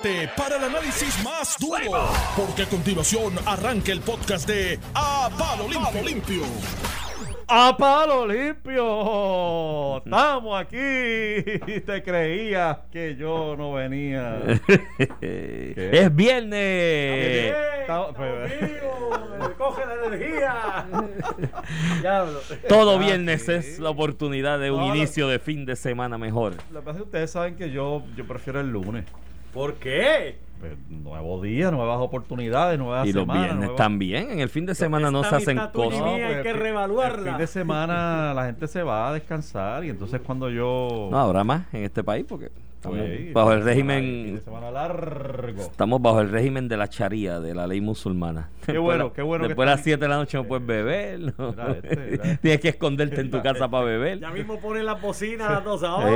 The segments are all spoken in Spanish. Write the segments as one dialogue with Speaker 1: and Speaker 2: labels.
Speaker 1: prepárate para el análisis más duro, porque a continuación arranca el podcast de A Palo Limpio. Limpio.
Speaker 2: ¡A palo limpio! Estamos aquí. Te creías que yo no venía.
Speaker 3: es viernes.
Speaker 2: Está- Coge la energía. Diablo.
Speaker 3: Todo
Speaker 2: Ah,
Speaker 3: viernes
Speaker 2: sí.
Speaker 3: es la oportunidad de un
Speaker 2: No,
Speaker 3: inicio de fin de semana mejor.
Speaker 2: Lo que pasa es que ustedes saben que yo, yo prefiero el lunes.
Speaker 4: ¿Por qué?
Speaker 2: Pues, nuevo día, nuevas oportunidades, nuevas
Speaker 3: Y los
Speaker 2: semanas.
Speaker 3: viernes
Speaker 2: nuevas-
Speaker 3: también. En el fin de semana no se hacen
Speaker 4: y
Speaker 3: cosas.
Speaker 4: mía. hay que
Speaker 2: el fin-
Speaker 4: reevaluarla.
Speaker 2: El fin de semana la gente se va a descansar y entonces cuando yo...
Speaker 3: No habrá más en este país porque estamos
Speaker 2: Pues,
Speaker 3: bajo el régimen.
Speaker 2: semana largo.
Speaker 3: Estamos bajo el régimen de la charía, de la ley musulmana.
Speaker 2: Qué bueno, qué bueno que
Speaker 3: Después de las
Speaker 2: están-
Speaker 3: 7 de la noche no puedes beber. ¿no?
Speaker 2: Mira este, mira este.
Speaker 3: Tienes que esconderte en tu casa para beber.
Speaker 4: Ya mismo ponen la bocina a las dos
Speaker 3: Eh,
Speaker 4: ahora.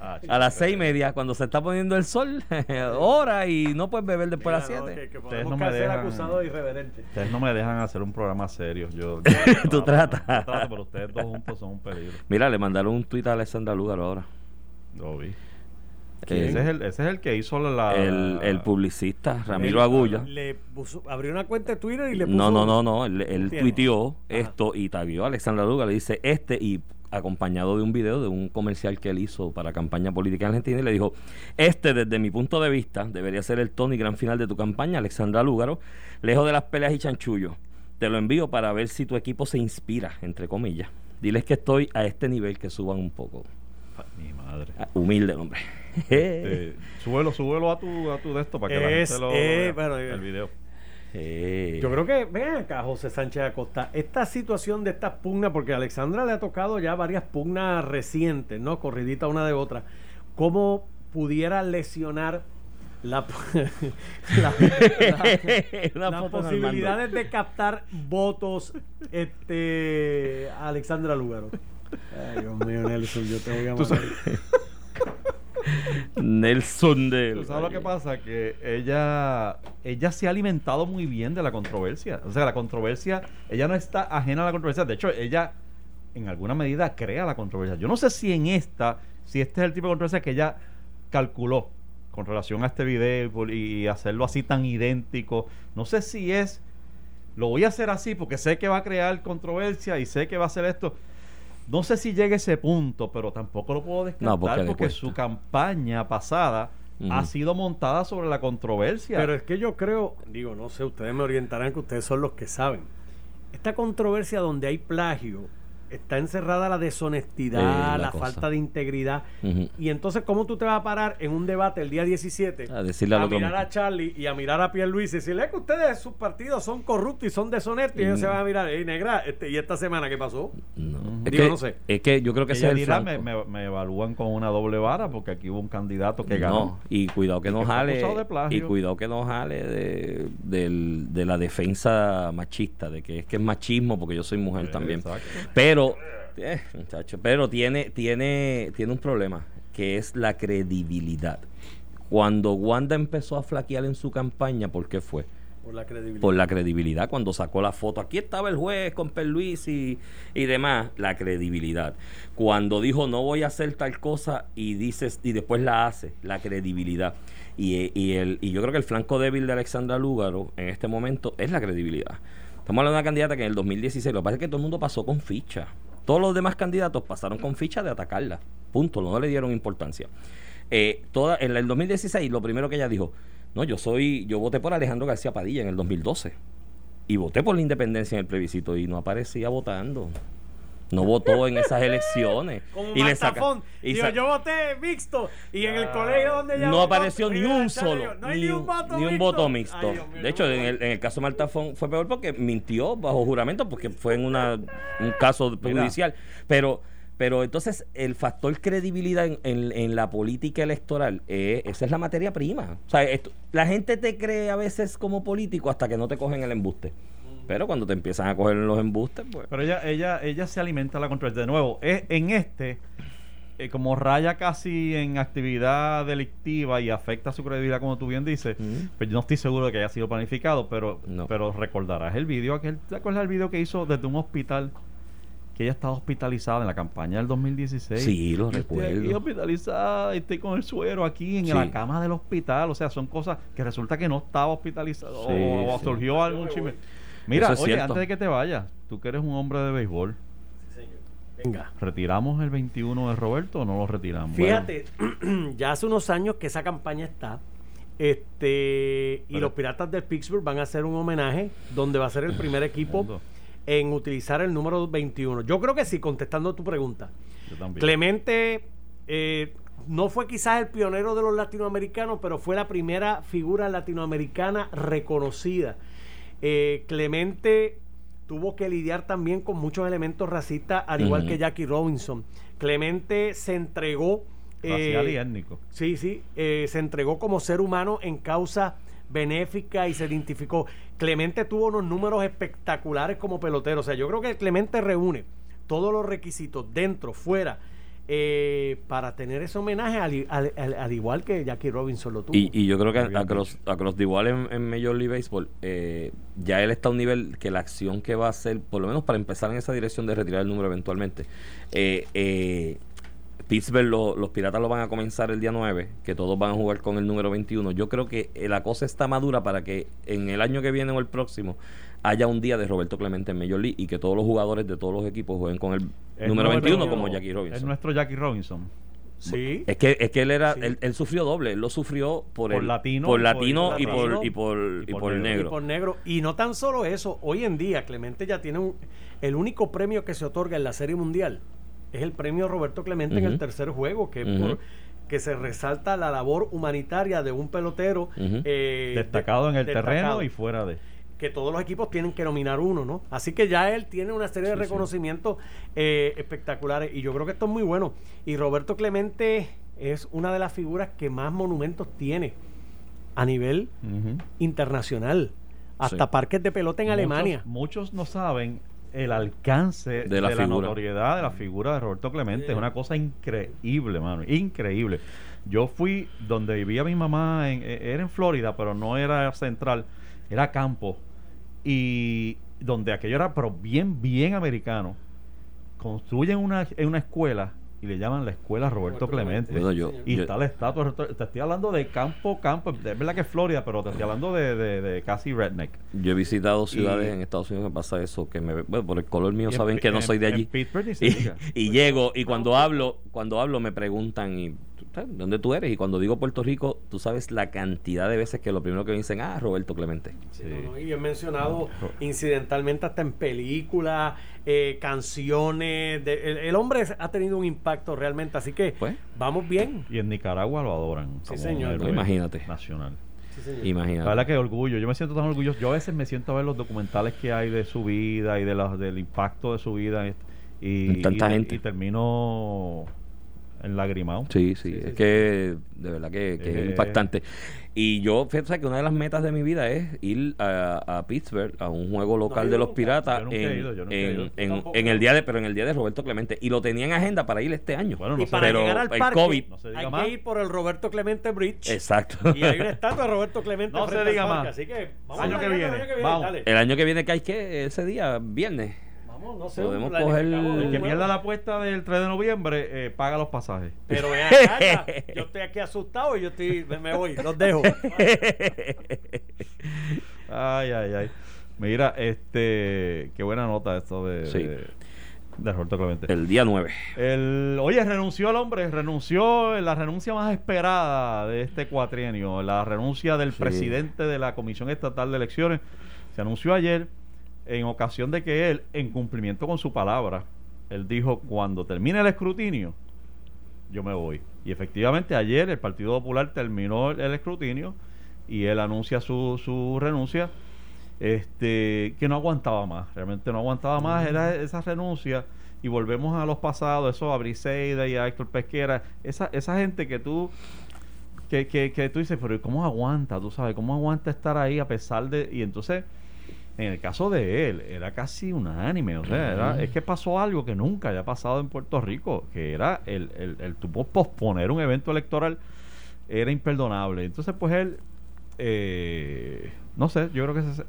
Speaker 2: Ah,
Speaker 3: A las seis y media, cuando se está poniendo el sol, hora y no puedes beber después de las
Speaker 4: Mira, no,
Speaker 3: 7.
Speaker 4: que, que
Speaker 2: Ustedes no me
Speaker 4: ser
Speaker 2: dejan-
Speaker 4: acusados de irreverente.
Speaker 2: Ustedes no me dejan hacer un programa serio. Yo, yo-
Speaker 3: Tú tratas.
Speaker 2: Trato, pero ustedes dos juntos son un peligro.
Speaker 3: Mira, le mandaron un tuit a Alexandra Lugar ahora.
Speaker 2: Lo vi.
Speaker 3: Eh,
Speaker 2: Ese, es el, ese es el que hizo la...
Speaker 3: el, el publicista Ramiro
Speaker 4: Él
Speaker 3: Agulla.
Speaker 4: Le puso, abrió una cuenta de Twitter y le puso.
Speaker 3: No, no, no, no. Él, él tuiteó
Speaker 4: Ajá.
Speaker 3: esto y taguió a Alexandra Lugar. Le dice este y acompañado de un video de un comercial que él hizo para campaña política en Argentina y le dijo, este desde mi punto de vista debería ser el tono y gran final de tu campaña, Alexandra Lúgaro, lejos de las peleas y chanchullos. Te lo envío para ver si tu equipo se inspira, entre comillas. Diles que estoy a este nivel, que suban un poco.
Speaker 2: Mi madre.
Speaker 3: Ah, Humilde, hombre.
Speaker 2: Eh, súbelo, súbelo a tu, a tu de esto para que la
Speaker 4: Es,
Speaker 2: gente lo
Speaker 4: eh,
Speaker 2: vea,
Speaker 4: bueno,
Speaker 2: el video.
Speaker 3: Eh,
Speaker 4: Yo creo que, ven acá, José Sánchez Acosta, esta situación de estas pugnas, porque a Alexandra le ha tocado ya varias pugnas recientes, ¿no? Corridita una de otra. ¿Cómo pudiera lesionar la, la- la- las posibilidades de captar votos este, a Alexandra Lugaro? Ay, Dios mío, Nelson, yo te voy a matar.
Speaker 3: Nelson de
Speaker 2: ¿Tú sabes lo que pasa? Que ella, ella se ha alimentado muy bien de la controversia. O sea, la controversia, ella no está ajena a la controversia. De hecho, ella en alguna medida crea la controversia. Yo no sé si en esta, si este es el tipo de controversia que ella calculó con relación a este video y hacerlo así tan idéntico. No sé si es, lo voy a hacer así porque sé que va a crear controversia y sé que va a hacer esto. No sé si llega a ese punto, pero tampoco lo puedo descartar
Speaker 3: No, porque
Speaker 2: su campaña pasada ha sido montada sobre la controversia.
Speaker 4: Pero es que yo creo, digo, no sé, ustedes me orientarán que ustedes son los que saben. Esta controversia donde hay plagio, está encerrada la deshonestidad,
Speaker 3: Eh, la
Speaker 4: falta de integridad. Y entonces, ¿cómo tú te vas a parar en un debate el día 17
Speaker 3: A decirle
Speaker 4: mirar a Charlie y a mirar a Pierluisi y decirle "Es que ustedes, sus partidos son corruptos y son deshonestos? Y ellos se van a mirar, hey, negra, este, ¿y esta semana qué pasó?
Speaker 3: No. Es,
Speaker 4: Digo,
Speaker 3: que,
Speaker 4: no sé.
Speaker 3: es que yo creo que ese es el
Speaker 2: dirá, me, me- me evalúan con una doble vara porque aquí hubo un candidato que ganó.
Speaker 3: No, y cuidado que no jale y cuidado que no jale de, la defensa machista de que es que es machismo porque yo soy mujer
Speaker 2: Eh,
Speaker 3: también
Speaker 2: exacto.
Speaker 3: pero eh, muchacho, pero tiene tiene tiene un problema que es la credibilidad cuando Wanda empezó a flaquear en su campaña ¿por qué fue?
Speaker 4: Por la credibilidad.
Speaker 3: por la credibilidad cuando sacó la foto. Aquí estaba el juez con Perluis y, y demás, la credibilidad. Cuando dijo no voy a hacer tal cosa y dices y después la hace, la credibilidad. Y, y el, y yo creo que el flanco débil de Alexandra Lúgaro en este momento es la credibilidad. Estamos hablando de una candidata que en el 2016, lo que pasa es que todo el mundo pasó con ficha. Todos los demás candidatos pasaron con ficha de atacarla. Punto, no le dieron importancia. Eh, toda, en el 2016, lo primero que ella dijo, no, yo soy, yo voté por Alejandro García Padilla en el 2012 y voté por la independencia en el plebiscito y no aparecía votando. No votó en esas elecciones.
Speaker 4: Como
Speaker 3: y le saca-
Speaker 4: Martafón.
Speaker 3: y
Speaker 4: Digo, yo voté mixto y en el colegio donde ella
Speaker 3: no
Speaker 4: votó,
Speaker 3: apareció ni un solo,
Speaker 4: no hay
Speaker 3: ni, un,
Speaker 4: voto
Speaker 3: ni un
Speaker 4: mixto.
Speaker 3: voto mixto.
Speaker 4: Ay, Dios mío,
Speaker 3: de hecho,
Speaker 4: no.
Speaker 3: en el, en el caso de Marta fue, peor porque mintió bajo juramento, porque fue en una, un caso judicial. Pero, pero entonces el factor credibilidad en, en- en la política electoral, eh, esa es la materia prima. O sea, esto- la gente te cree a veces como político hasta que no te cogen el embuste. Pero cuando te empiezan a coger los embustes, pues...
Speaker 2: Pero ella, ella, ella se alimenta de la controversia. De nuevo, es, en este, eh, como raya casi en actividad delictiva y afecta su credibilidad, como tú bien dices,
Speaker 3: Ujú.
Speaker 2: pues yo no estoy seguro de que haya sido planificado, pero,
Speaker 3: No.
Speaker 2: pero recordarás el video, aquel, ¿te acuerdas del video que hizo desde un hospital? que ella estaba hospitalizada en la campaña del 2016.
Speaker 3: Sí, lo
Speaker 2: Yo Estoy
Speaker 3: recuerdo.
Speaker 2: hospitalizada y estoy con el suero aquí en
Speaker 3: Sí.
Speaker 2: la cama del hospital. O sea, son cosas que resulta que no estaba hospitalizada
Speaker 3: Sí,
Speaker 2: o, o
Speaker 3: sí.
Speaker 2: surgió algún chisme. Mira,
Speaker 3: es
Speaker 2: oye,
Speaker 3: cierto.
Speaker 2: antes de que te vayas, tú que eres un hombre de béisbol,
Speaker 4: Venga.
Speaker 2: ¿retiramos el 21 de Roberto o no lo retiramos?
Speaker 4: Fíjate, ya hace unos años que esa campaña está. Este, y
Speaker 2: Pero-
Speaker 4: los Piratas de Pittsburgh van a hacer un homenaje donde va a ser el primer equipo
Speaker 2: Mundo.
Speaker 4: en utilizar el número 21. Yo creo que sí, contestando tu pregunta.
Speaker 2: Yo también.
Speaker 4: Clemente eh, no fue quizás el pionero de los latinoamericanos, pero fue la primera figura latinoamericana reconocida. Eh, Clemente tuvo que lidiar también con muchos elementos racistas, al igual que Jackie Robinson. Clemente se entregó. eh,
Speaker 2: Racial y étnico.
Speaker 4: Sí, sí, eh, se entregó como ser humano en causa benéfica y se identificó. Clemente tuvo unos números espectaculares como pelotero. O sea, yo creo que Clemente reúne todos los requisitos dentro, fuera, eh, para tener ese homenaje al, al- al- al igual que Jackie Robinson lo tuvo.
Speaker 3: Y, y yo creo que across, across the igual en, en Major League Baseball, eh, ya él está a un nivel que la acción que va a hacer, por lo menos para empezar en esa dirección de retirar el número eventualmente, eh, eh, Pittsburgh, lo- los Piratas lo van a comenzar el día 9, que todos van a jugar con el número 21. Yo creo que eh, la cosa está madura para que en el año que viene o el próximo haya un día de Roberto Clemente en Major League y que todos los jugadores de todos los equipos jueguen con el
Speaker 2: Es
Speaker 3: número
Speaker 2: nuestro-
Speaker 3: 21 como Jackie
Speaker 2: Es
Speaker 3: Robinson.
Speaker 2: nuestro Jackie Robinson.
Speaker 4: sí.
Speaker 3: Es que, es que él era,
Speaker 4: Sí.
Speaker 3: él, él sufrió doble, él lo sufrió por,
Speaker 2: Por
Speaker 3: el,
Speaker 2: latino
Speaker 3: por
Speaker 2: y por-
Speaker 3: latino y
Speaker 4: por
Speaker 3: y por, y por
Speaker 2: negro.
Speaker 3: negro.
Speaker 4: Y por negro. Y no tan solo eso, hoy en día Clemente ya tiene un, el único premio que se otorga en la Serie Mundial. Es el premio Roberto Clemente en el tercer juego, que, por- que se resalta la labor humanitaria de un pelotero eh,
Speaker 2: Destacado
Speaker 4: de-
Speaker 2: en el
Speaker 4: destacado,
Speaker 2: terreno y fuera de.
Speaker 4: Que todos los equipos tienen que nominar uno, ¿no? Así que ya él tiene una serie de
Speaker 3: Sí, sí.
Speaker 4: reconocimientos eh, espectaculares y yo creo que esto es muy bueno. Y Roberto Clemente es una de las figuras que más monumentos tiene a nivel internacional. Hasta
Speaker 3: Sí.
Speaker 4: parques de pelota en
Speaker 2: Muchos-
Speaker 4: Alemania.
Speaker 2: Muchos no saben el alcance de,
Speaker 3: De la
Speaker 2: la,
Speaker 3: figura.
Speaker 2: notoriedad de la figura de Roberto Clemente.
Speaker 4: Sí.
Speaker 2: Es una cosa increíble, mano. Increíble. Yo fui donde vivía mi mamá, en, eh, era en Florida, pero no era central, era campo. Y donde aquello era, pero bien, bien americano. Construyen una, en una escuela y le llaman la escuela Roberto,
Speaker 4: Roberto
Speaker 2: Clemente.
Speaker 3: Bueno, yo-
Speaker 2: Y
Speaker 3: yo-
Speaker 2: está la estatua. Te estoy hablando de campo, campo. Es verdad que es Florida, pero te estoy hablando de, de- de casi redneck.
Speaker 3: Yo he visitado ciudades
Speaker 2: Y-
Speaker 3: en Estados Unidos que pasa eso, que me, bueno, por el color mío
Speaker 2: en
Speaker 3: saben que no
Speaker 2: en-
Speaker 3: soy de allí. Y, y llego y cuando hablo, cuando hablo me preguntan y ¿tú sabes ¿dónde tú eres? Y cuando digo Puerto Rico, tú sabes la cantidad de veces que lo primero que me dicen, ah, Roberto Clemente.
Speaker 4: Sí,
Speaker 2: Sí.
Speaker 4: no, no, y he mencionado
Speaker 2: No.
Speaker 4: incidentalmente hasta en películas, eh, canciones. de- el, el hombre ha tenido un impacto realmente, así que
Speaker 3: Pues.
Speaker 4: vamos bien.
Speaker 2: Y en Nicaragua lo adoran.
Speaker 4: Sí,
Speaker 2: como
Speaker 4: señor.
Speaker 2: héroe
Speaker 3: Imagínate.
Speaker 2: Nacional.
Speaker 4: Sí, señor.
Speaker 2: La
Speaker 3: Imagínate.
Speaker 2: verdad que orgullo. Yo me siento tan orgulloso. Yo a veces me siento a ver los documentales que hay de su vida y de los, del impacto de su vida. Y,
Speaker 3: tanta
Speaker 2: y-
Speaker 3: gente.
Speaker 2: y termino enlagrimado.
Speaker 3: Sí, sí,
Speaker 4: Sí, sí,
Speaker 3: es que de verdad que, que
Speaker 2: Eh.
Speaker 3: es impactante. Y yo, fíjate que una de las metas de mi vida es ir a, a Pittsburgh a un juego local de los
Speaker 4: nunca.
Speaker 3: Piratas en,
Speaker 2: ido,
Speaker 3: el día de, pero en el día de Roberto Clemente. Y lo tenía en agenda para ir este año.
Speaker 2: Bueno, no
Speaker 4: y
Speaker 2: sé,
Speaker 4: para
Speaker 3: pero
Speaker 4: llegar al
Speaker 3: el
Speaker 4: parque
Speaker 3: COVID.
Speaker 2: No se diga
Speaker 4: hay
Speaker 2: más.
Speaker 4: que ir por el Roberto Clemente Bridge.
Speaker 3: Exacto.
Speaker 4: Y hay una estatua de Roberto Clemente
Speaker 2: No se diga
Speaker 4: parque,
Speaker 2: más.
Speaker 4: Así que vamos
Speaker 2: Año que viene,
Speaker 4: el año que
Speaker 2: vamos.
Speaker 4: dale.
Speaker 3: El año que viene cae que ese día, viernes.
Speaker 4: Vamos, no sé.
Speaker 3: Podemos coger-
Speaker 2: El que pierda la apuesta del 3 de noviembre eh, paga los pasajes.
Speaker 4: Pero vean acá, yo estoy aquí asustado y yo estoy, me, me voy, los dejo.
Speaker 2: Ay, ay, ay. Mira, este, qué buena nota esto de,
Speaker 3: Sí.
Speaker 2: de, de Roberto Clemente.
Speaker 3: El día 9.
Speaker 2: El, oye, renunció el hombre, renunció en la renuncia más esperada de este cuatrienio, la renuncia del
Speaker 3: Sí.
Speaker 2: presidente de la Comisión Estatal de Elecciones. Se anunció ayer en ocasión de que él, en cumplimiento con su palabra, él dijo, cuando termine el escrutinio, yo me voy. Y efectivamente ayer el Partido Popular terminó el, el escrutinio y él anuncia su, su renuncia, este, que no aguantaba más, realmente no aguantaba más, era esa renuncia. Y volvemos a los pasados, eso a Briseida y a Héctor Pesquera, esa, esa gente que tú que, que, que tú dices, pero ¿y ¿cómo aguanta? Tú sabes, ¿cómo aguanta estar ahí a pesar de... Y entonces, en el caso de él, era casi unánime, o sea, era- es que pasó algo que nunca había pasado en Puerto Rico, que era el, el, el posponer un evento electoral, era imperdonable. Entonces, pues él, eh, no sé, yo creo que se-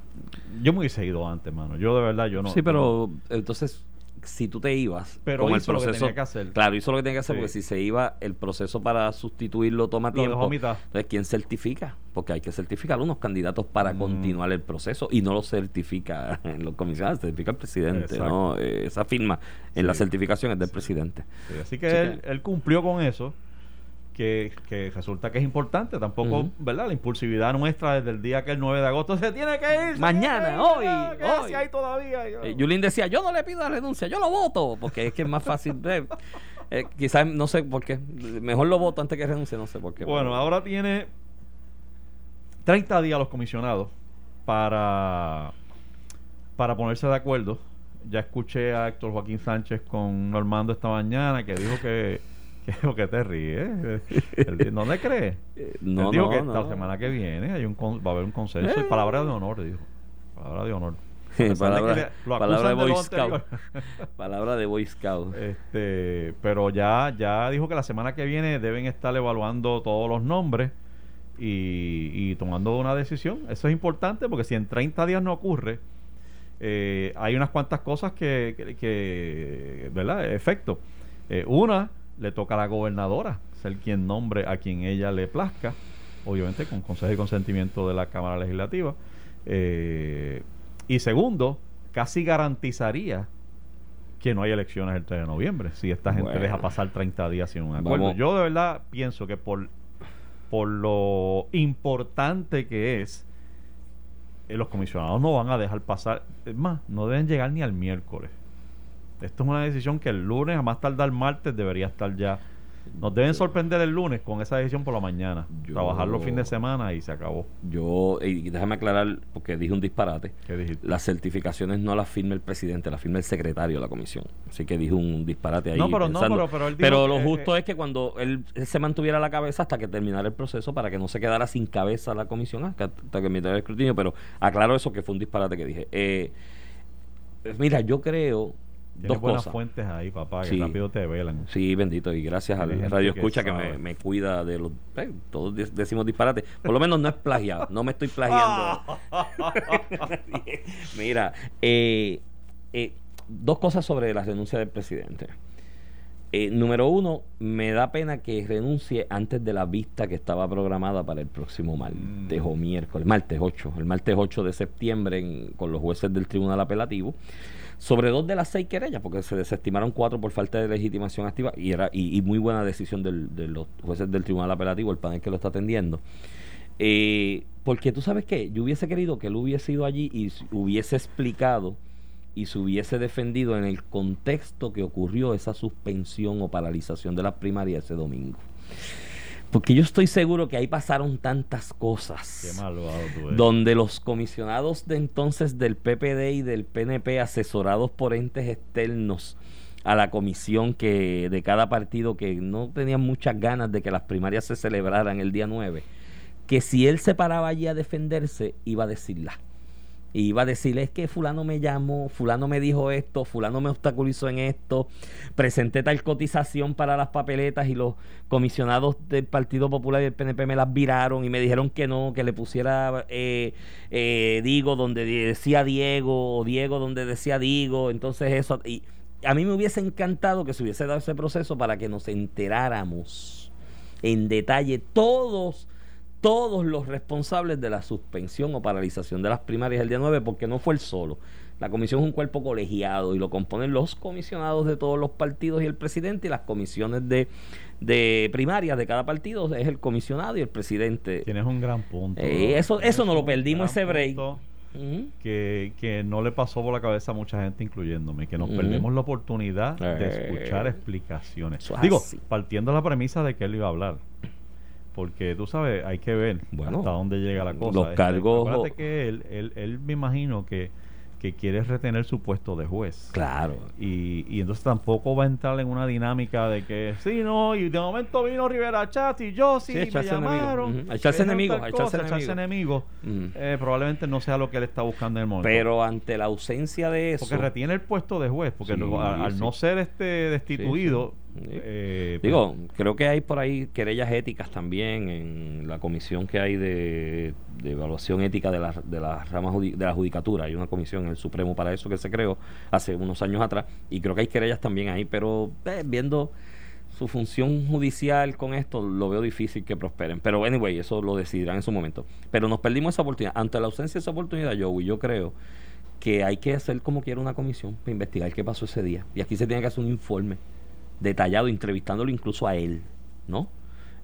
Speaker 2: yo me hubiese ido antes, mano. Yo de verdad, yo no...
Speaker 3: sí, pero entonces, si tú te ibas,
Speaker 2: Pero
Speaker 3: como
Speaker 2: hizo lo que tenía que hacer.
Speaker 3: Claro, hizo lo que tenía que hacer,
Speaker 2: Sí.
Speaker 3: porque si se iba, el proceso para sustituirlo toma
Speaker 2: Lo
Speaker 3: tiempo.
Speaker 2: mitad.
Speaker 3: Entonces, ¿quién certifica? Porque hay que certificar unos candidatos para
Speaker 2: Mm.
Speaker 3: continuar el proceso y no lo certifica en los comisionados, certifica el presidente,
Speaker 2: Exacto.
Speaker 3: ¿no? Eh, esa firma en la certificación es del presidente.
Speaker 2: Sí, así que él,
Speaker 3: que-
Speaker 2: él cumplió con eso, que, que resulta que es importante. Tampoco. ¿verdad? La impulsividad nuestra desde el día que el 9 de agosto se tiene que ir.
Speaker 3: Mañana,
Speaker 2: que
Speaker 3: hoy,
Speaker 2: ya, ¿qué
Speaker 3: hoy.
Speaker 2: ahí todavía?
Speaker 3: Eh, Yulín decía, yo no le pido la renuncia, yo lo voto, porque es que es más fácil. eh, eh, quizás, no sé por qué, mejor lo voto antes que renuncie, no sé por qué.
Speaker 2: Bueno,
Speaker 3: pero-
Speaker 2: ahora tiene 30 días los comisionados para, para ponerse de acuerdo. Ya escuché a Héctor Joaquín Sánchez con Normando esta mañana que dijo que... que, que te ríes. ¿No le crees? Él
Speaker 3: no,
Speaker 2: dijo
Speaker 3: no,
Speaker 2: que
Speaker 3: no.
Speaker 2: semana que viene hay un con- va a haber un consenso y
Speaker 3: Eh.
Speaker 2: palabra de honor, dijo. Palabra de honor. A pesar de
Speaker 3: palabra, palabra de Boy Scout. palabra de Boy Scout.
Speaker 2: Este, pero ya, ya dijo que la semana que viene deben estar evaluando todos los nombres y, y tomando una decisión. Eso es importante porque si en 30 días no ocurre, eh, hay unas cuantas cosas que, que, que, ¿verdad? Efecto. Eh, una, le toca a la gobernadora ser quien nombre a quien ella le plazca, obviamente con consejo y consentimiento de la Cámara Legislativa. Eh, y segundo, casi garantizaría que no hay elecciones el 3 de noviembre si esta gente
Speaker 3: Bueno.
Speaker 2: deja pasar 30 días sin un acuerdo.
Speaker 3: Vamos.
Speaker 2: Yo de verdad pienso que por, por lo importante que es, eh, los comisionados no van a dejar pasar, es más, no deben llegar ni al miércoles. Esto es una decisión que el lunes, a más tardar martes, debería estar ya. Nos deben sorprender el lunes con esa decisión por la mañana.
Speaker 3: Yo-
Speaker 2: Trabajar los fines de semana y se acabó.
Speaker 3: Yo, y déjame aclarar, porque dije un disparate.
Speaker 2: ¿Qué dijiste?
Speaker 3: Las certificaciones no las firma el presidente, las firma el secretario de la comisión. Así que dije un disparate ahí.
Speaker 2: No, pero no,
Speaker 3: pensando.
Speaker 2: pero- pero él dijo
Speaker 3: Pero lo justo
Speaker 2: eh,
Speaker 3: es que cuando él, él se mantuviera la cabeza hasta que terminara el proceso para que no se quedara sin cabeza la comisión hasta, hasta que terminara el escrutinio. Pero aclaro eso que fue un disparate que dije. Eh, mira, yo creo
Speaker 2: Tienes
Speaker 3: dos
Speaker 2: buenas
Speaker 3: cosas.
Speaker 2: fuentes ahí, papá, que
Speaker 3: Sí.
Speaker 2: rápido te velan.
Speaker 3: Sí, bendito, y gracias al Radio Escucha que, me, cuida de los. eh, todos de- decimos disparate. Por lo menos no es plagiado, no me estoy plagiando. Mira, eh, eh, dos cosas sobre la renuncia del presidente. Eh, número uno, me da pena que renuncie antes de la vista que estaba programada para el próximo martes
Speaker 2: Mm.
Speaker 3: o miércoles, martes 8, el martes 8 de septiembre en- con los jueces del Tribunal Apelativo sobre dos de las seis querellas, porque se desestimaron cuatro por falta de legitimación activa y era y, y muy buena decisión del- de los jueces del Tribunal Apelativo, el panel que lo está atendiendo. Eh, porque tú sabes que yo hubiese querido que él hubiese ido allí y hubiese explicado y se hubiese defendido en el contexto que ocurrió esa suspensión o paralización de las primarias ese domingo. Porque yo estoy seguro que ahí pasaron tantas cosas
Speaker 2: Qué malvado tú eres.
Speaker 3: donde los comisionados de entonces del PPD y del PNP asesorados por entes externos a la comisión que de cada partido que no tenían muchas ganas de que las primarias se celebraran el día 9, que si él se paraba allí a defenderse iba a decirla. Y iba a decirle es que fulano me llamó, fulano me dijo esto, fulano me obstaculizó en esto, presenté tal cotización para las papeletas y los comisionados del Partido Popular y del PNP me las viraron y me dijeron que no, que le pusiera eh, eh, Digo donde decía Diego o Diego donde decía Digo, entonces eso... Y a mí me hubiese encantado que se hubiese dado ese proceso para que nos enteráramos en detalle todos todos los responsables de la suspensión o paralización de las primarias el día 9, porque no fue el solo. La comisión es un cuerpo colegiado y lo componen los comisionados de todos los partidos y el presidente, y las comisiones de, de primarias de cada partido es el comisionado y el presidente.
Speaker 2: Tienes un gran punto.
Speaker 3: Eh, eso- eso no lo perdimos, ese break.
Speaker 2: Que, que no le pasó por la cabeza a mucha gente, incluyéndome, que nos perdemos la oportunidad de
Speaker 3: Eh,
Speaker 2: escuchar explicaciones. Digo, partiendo de la premisa de que él iba a hablar. Porque tú sabes, hay que ver
Speaker 3: Bueno,
Speaker 2: hasta dónde llega la cosa.
Speaker 3: los
Speaker 2: Este,
Speaker 3: cargos-
Speaker 2: Acuérdate que él, él, él me imagino que, que quiere retener su puesto de juez.
Speaker 3: Claro.
Speaker 2: Y, y entonces tampoco va a entrar en una dinámica de que sí, no, y de momento vino Rivera Chat y yo sí,
Speaker 3: Sí,
Speaker 2: me
Speaker 3: enemigo.
Speaker 2: llamaron.
Speaker 3: Echarse enemigo,
Speaker 2: tal
Speaker 3: a echarse enemigo.
Speaker 2: Eh, probablemente no sea lo que él está buscando en el momento.
Speaker 3: Pero ante la ausencia de eso.
Speaker 2: porque retiene el puesto de juez, porque
Speaker 3: Sí,
Speaker 2: al, al
Speaker 3: sí.
Speaker 2: no ser este destituido. Eh,
Speaker 3: Digo, creo que hay por ahí querellas éticas también en la comisión que hay de, de evaluación ética de la, de la rama judi- de la judicatura. Hay una comisión en el Supremo para eso que se creó hace unos años atrás y creo que hay querellas también ahí, pero eh, viendo su función judicial con esto, lo veo difícil que prosperen. Pero anyway, eso lo decidirán en su momento. Pero nos perdimos esa oportunidad. Ante la ausencia de esa oportunidad, Joey, yo creo que hay que hacer como quiera una comisión para investigar qué pasó ese día. Y aquí se tiene que hacer un informe detallado, entrevistándolo incluso a él, ¿no?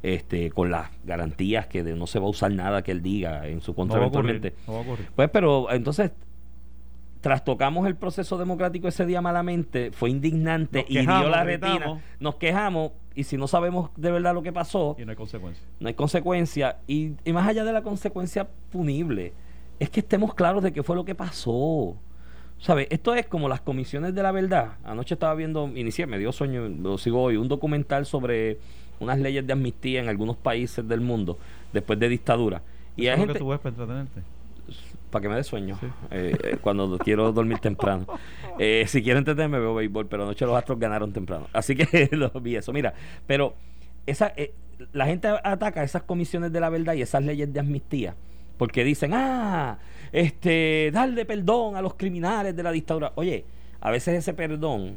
Speaker 3: Este, con las garantías que de no se va a usar nada que él diga en su
Speaker 2: no
Speaker 3: contra
Speaker 2: va a ocurrir,
Speaker 3: eventualmente.
Speaker 2: no va a ocurrir.
Speaker 3: Pues, pero entonces trastocamos el proceso democrático ese día malamente, fue indignante, hirió
Speaker 2: quejamos,
Speaker 3: la
Speaker 2: gritamos.
Speaker 3: retina, nos quejamos y si no sabemos de verdad lo que pasó,
Speaker 2: Y no hay consecuencias.
Speaker 3: no hay consecuencia y, y más allá de la consecuencia punible es que estemos claros de qué fue lo que pasó ¿Sabes? Esto es como las comisiones de la verdad. Anoche estaba viendo, inicié, me dio sueño, lo sigo hoy, un documental sobre unas leyes de amnistía en algunos países del mundo después de dictadura. Y hay gente,
Speaker 2: que tú ves para entretenerte.
Speaker 3: para que me dé sueño
Speaker 2: Sí.
Speaker 3: eh, eh, cuando quiero dormir temprano. Eh, si quiero entenderme, veo béisbol, pero anoche los Astros ganaron temprano. Así que lo vi eso. Mira, pero esa eh, la gente ataca esas comisiones de la verdad y esas leyes de amnistía porque dicen, ah, este, darle perdón a los criminales de la dictadura. Oye, a veces ese perdón,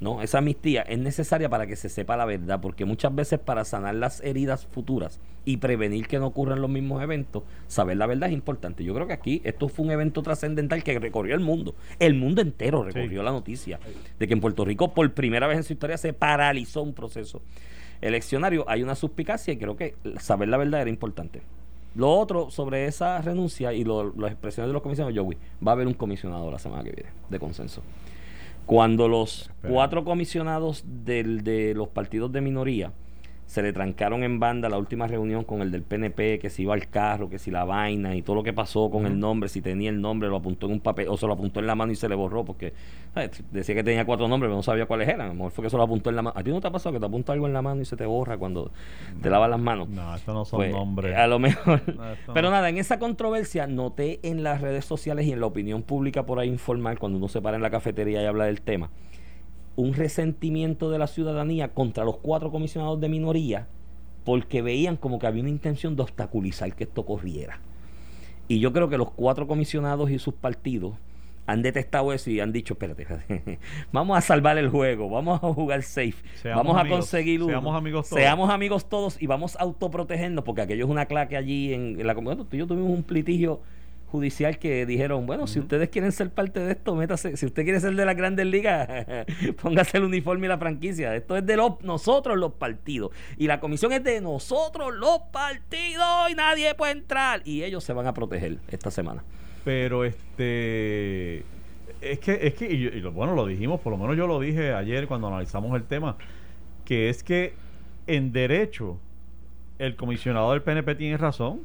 Speaker 3: ¿no? Esa amnistía es necesaria para que se sepa la verdad, porque muchas veces para sanar las heridas futuras y prevenir que no ocurran los mismos eventos, saber la verdad es importante. Yo creo que aquí esto fue un evento trascendental que recorrió el mundo. El mundo entero recorrió
Speaker 2: Sí.
Speaker 3: la noticia de que en Puerto Rico por primera vez en su historia se paralizó un proceso eleccionario. Hay una suspicacia y creo que saber la verdad era importante. Lo otro sobre esa renuncia y lo- las expresiones de los comisionados, Joey, va a haber un comisionado la semana que viene de consenso. Cuando los
Speaker 2: Espera.
Speaker 3: cuatro comisionados del, de los partidos de minoría se le trancaron en banda la última reunión con el del PNP, que si iba al carro, que si la vaina y todo lo que pasó con el nombre, si tenía el nombre, lo apuntó en un papel o se lo apuntó en la mano y se le borró porque ¿sabes? decía que tenía cuatro nombres, pero no sabía cuáles eran. A lo mejor fue que se lo apuntó en la mano. ¿A ti no te ha pasado que te apunta algo en la mano y se te borra cuando te lavas las manos?
Speaker 2: No, estos no son
Speaker 3: Pues,
Speaker 2: nombres.
Speaker 3: A lo mejor.
Speaker 2: No,
Speaker 3: Pero
Speaker 2: no.
Speaker 3: nada, en esa controversia noté en las redes sociales y en la opinión pública por ahí informal, cuando uno se para en la cafetería y habla del tema, un resentimiento de la ciudadanía contra los cuatro comisionados de minoría porque veían como que había una intención de obstaculizar que esto corriera. Y yo creo que los cuatro comisionados y sus partidos han detestado eso y han dicho, espérate, espérate, vamos a salvar el juego, vamos a jugar safe,
Speaker 2: Seamos
Speaker 3: vamos a conseguir uno,
Speaker 2: seamos amigos todos.
Speaker 3: seamos amigos todos y vamos a autoprotegernos, porque aquello es una claque allí en, en la comunidad. Tú y yo tuvimos un litigio judicial que dijeron, bueno, si ustedes quieren ser parte de esto, métase, si usted quiere ser de las grandes ligas, póngase el uniforme y la franquicia. Esto es de los, nosotros los partidos. Y la comisión es de nosotros los partidos y nadie puede entrar. Y ellos se van a proteger esta semana.
Speaker 2: Pero este es que es que y, y lo, bueno lo dijimos, por lo menos yo lo dije ayer cuando analizamos el tema, que es que en derecho el comisionado del PNP tiene razón.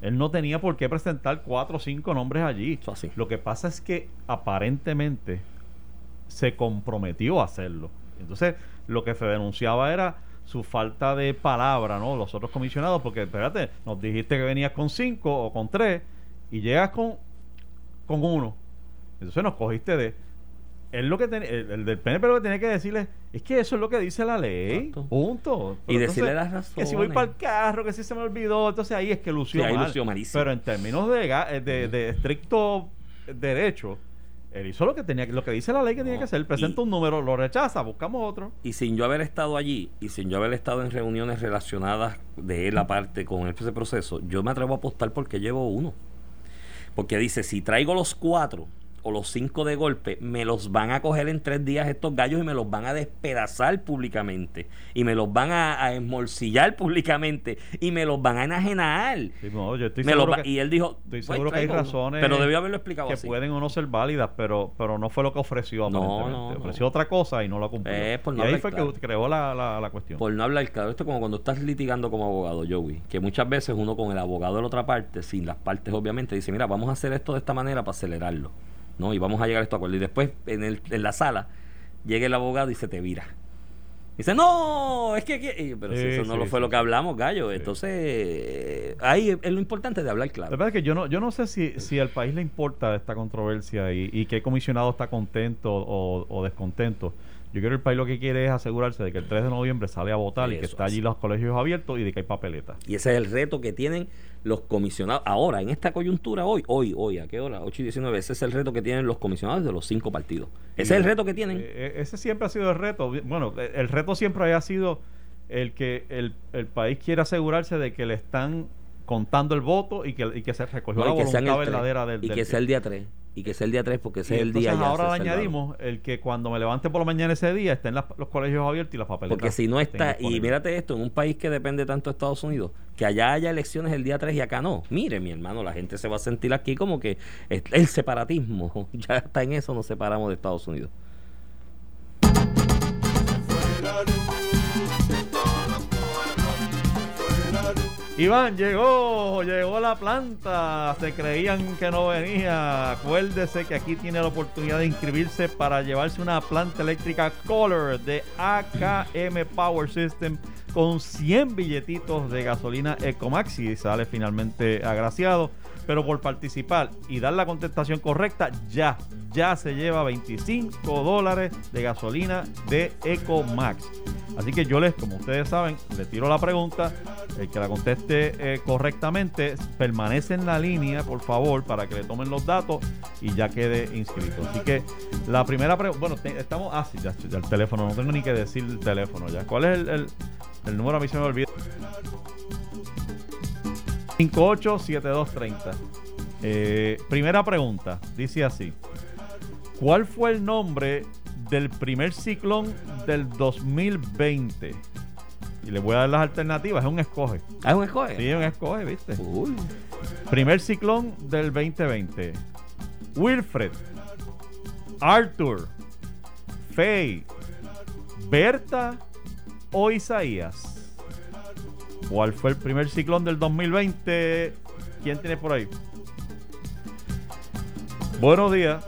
Speaker 2: Él no tenía por qué presentar cuatro o cinco nombres allí.
Speaker 3: Así.
Speaker 2: Lo que pasa es que aparentemente se comprometió a hacerlo. Entonces, lo que se denunciaba era su falta de palabra, ¿no? Los otros comisionados, porque espérate, nos dijiste que venías con cinco o con tres y llegas con, con uno. Entonces nos cogiste de. Él lo que ten- el, el del PNP lo que tiene que decirle es que eso es lo que dice la ley.
Speaker 3: Exacto.
Speaker 2: Punto.
Speaker 3: Y decirle las
Speaker 2: Que si voy
Speaker 3: razones.
Speaker 2: para el carro, que si se me olvidó, entonces ahí es que lució
Speaker 3: Sí, ahí
Speaker 2: mal.
Speaker 3: lució malísimo.
Speaker 2: Pero en términos de, eh, de, de estricto derecho, él hizo lo que tenía lo que dice la ley que tiene que hacer. Presenta
Speaker 3: y-
Speaker 2: un número, lo rechaza, buscamos otro.
Speaker 3: Y sin yo haber estado allí y sin yo haber estado en reuniones relacionadas de él aparte con ese proceso, yo me atrevo a apostar porque llevo uno. Porque dice, si traigo los cuatro o los cinco de golpe, me los van a coger en tres días estos gallos y me los van a despedazar públicamente. Y me los van a, a esmorcillar públicamente. Y me los van a enajenar.
Speaker 2: Sí, no, yo estoy
Speaker 3: Me los
Speaker 2: seguro
Speaker 3: va-
Speaker 2: que-
Speaker 3: y él dijo,
Speaker 2: Estoy
Speaker 3: "Pues,
Speaker 2: seguro que hay
Speaker 3: traigo uno".
Speaker 2: razones
Speaker 3: Pero debió haberlo explicado
Speaker 2: que
Speaker 3: así.
Speaker 2: pueden o no ser válidas, pero pero no fue lo que ofreció
Speaker 3: No, no, no.
Speaker 2: ofreció otra cosa y no la cumplió.
Speaker 3: Eh, por no
Speaker 2: y ahí fue
Speaker 3: claro.
Speaker 2: que creó la, la, la cuestión.
Speaker 3: Por no hablar claro, esto es como cuando estás litigando como abogado, Joey, que muchas veces uno con el abogado de la otra parte, sin las partes obviamente, dice, mira, vamos a hacer esto de esta manera para acelerarlo, ¿no? Y vamos a llegar a esto acuerdo. Y después en, el, en la sala llega el abogado y se te vira. Dice, no, es que... que-". Pero si eso no
Speaker 2: sí,
Speaker 3: lo fue
Speaker 2: sí,
Speaker 3: lo que hablamos, gallo. Entonces, eh, ahí es lo importante de hablar
Speaker 2: La
Speaker 3: claro.
Speaker 2: verdad es que yo no, yo no sé si, si al país le importa esta controversia y, y qué comisionado está contento o, o descontento. Yo creo que el país lo que quiere es asegurarse de que el 3 de noviembre sale a votar y que está allí los colegios abiertos y de que hay papeleta.
Speaker 3: Y ese es el reto que tienen los comisionados. Ahora, en esta coyuntura, hoy, hoy, hoy, ¿a qué hora? 8 y 19. Ese es el reto que tienen los comisionados de los cinco partidos. Ese es el reto que tienen.
Speaker 2: Eh, eh, ese siempre ha sido el reto. Bueno, eh, el reto siempre había sido el que el, el país quiere asegurarse de que le están contando el voto y que, y que se recogió
Speaker 3: No,
Speaker 2: la
Speaker 3: y
Speaker 2: voluntad verdadera del,
Speaker 3: Y
Speaker 2: del
Speaker 3: que sea el día 3. Y que sea el día 3 porque ese
Speaker 2: Y
Speaker 3: es el día ya.
Speaker 2: ahora le añadimos el que cuando me levante por la mañana ese día estén las- los colegios abiertos y las papeletas.
Speaker 3: Porque si no está, y mírate esto, en un país que depende tanto de Estados Unidos, que allá haya elecciones el día 3 y acá no. Mire, mi hermano, la gente se va a sentir aquí como que el separatismo, ya está en eso, nos separamos de Estados Unidos.
Speaker 2: Iván, llegó, llegó la planta. Se creían que no venía. Acuérdese que aquí tiene la oportunidad de inscribirse para llevarse una planta eléctrica Color de AKM Power System con 100 billetitos de gasolina Ecomax y sale finalmente agraciado. Pero por participar y dar la contestación correcta, ya, ya se lleva 25 dólares de gasolina de Ecomax. Así que yo les, como ustedes saben, le tiro la pregunta. El que la conteste eh, correctamente permanece en la línea, por favor, para que le tomen los datos y ya quede inscrito. Así que la primera pregunta, bueno, estamos, ah, sí, ya, ya el teléfono, no tengo ni que decir el teléfono ya. ¿Cuál es el, el, el número? A mí se me olvida. 587230. Eh, primera pregunta, dice así. ¿Cuál fue el nombre del primer ciclón del 2020? Y le voy a dar las alternativas, es un escoge.
Speaker 3: ¿Ah, es un escoge?
Speaker 2: Sí, es un escoge, ¿viste?
Speaker 3: Uy.
Speaker 2: Primer ciclón del 2020. Wilfred, Arthur, Faye, Berta o Isaías. ¿Cuál fue el primer ciclón del 2020? ¿Quién tiene por ahí? Buenos días.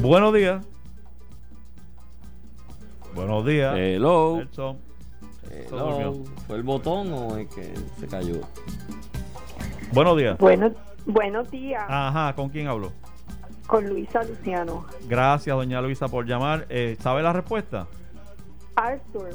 Speaker 2: Buenos días. Buenos días.
Speaker 3: Hello.
Speaker 2: Nelson.
Speaker 3: Hello. ¿Fue el botón o es que se cayó?
Speaker 2: Buenos días.
Speaker 5: Bueno, buenos días,
Speaker 2: Ajá, ¿con quién hablo?
Speaker 5: con Luisa Luciano.
Speaker 2: Gracias, doña Luisa, por llamar. Eh, ¿Sabe la respuesta?
Speaker 5: Arthur,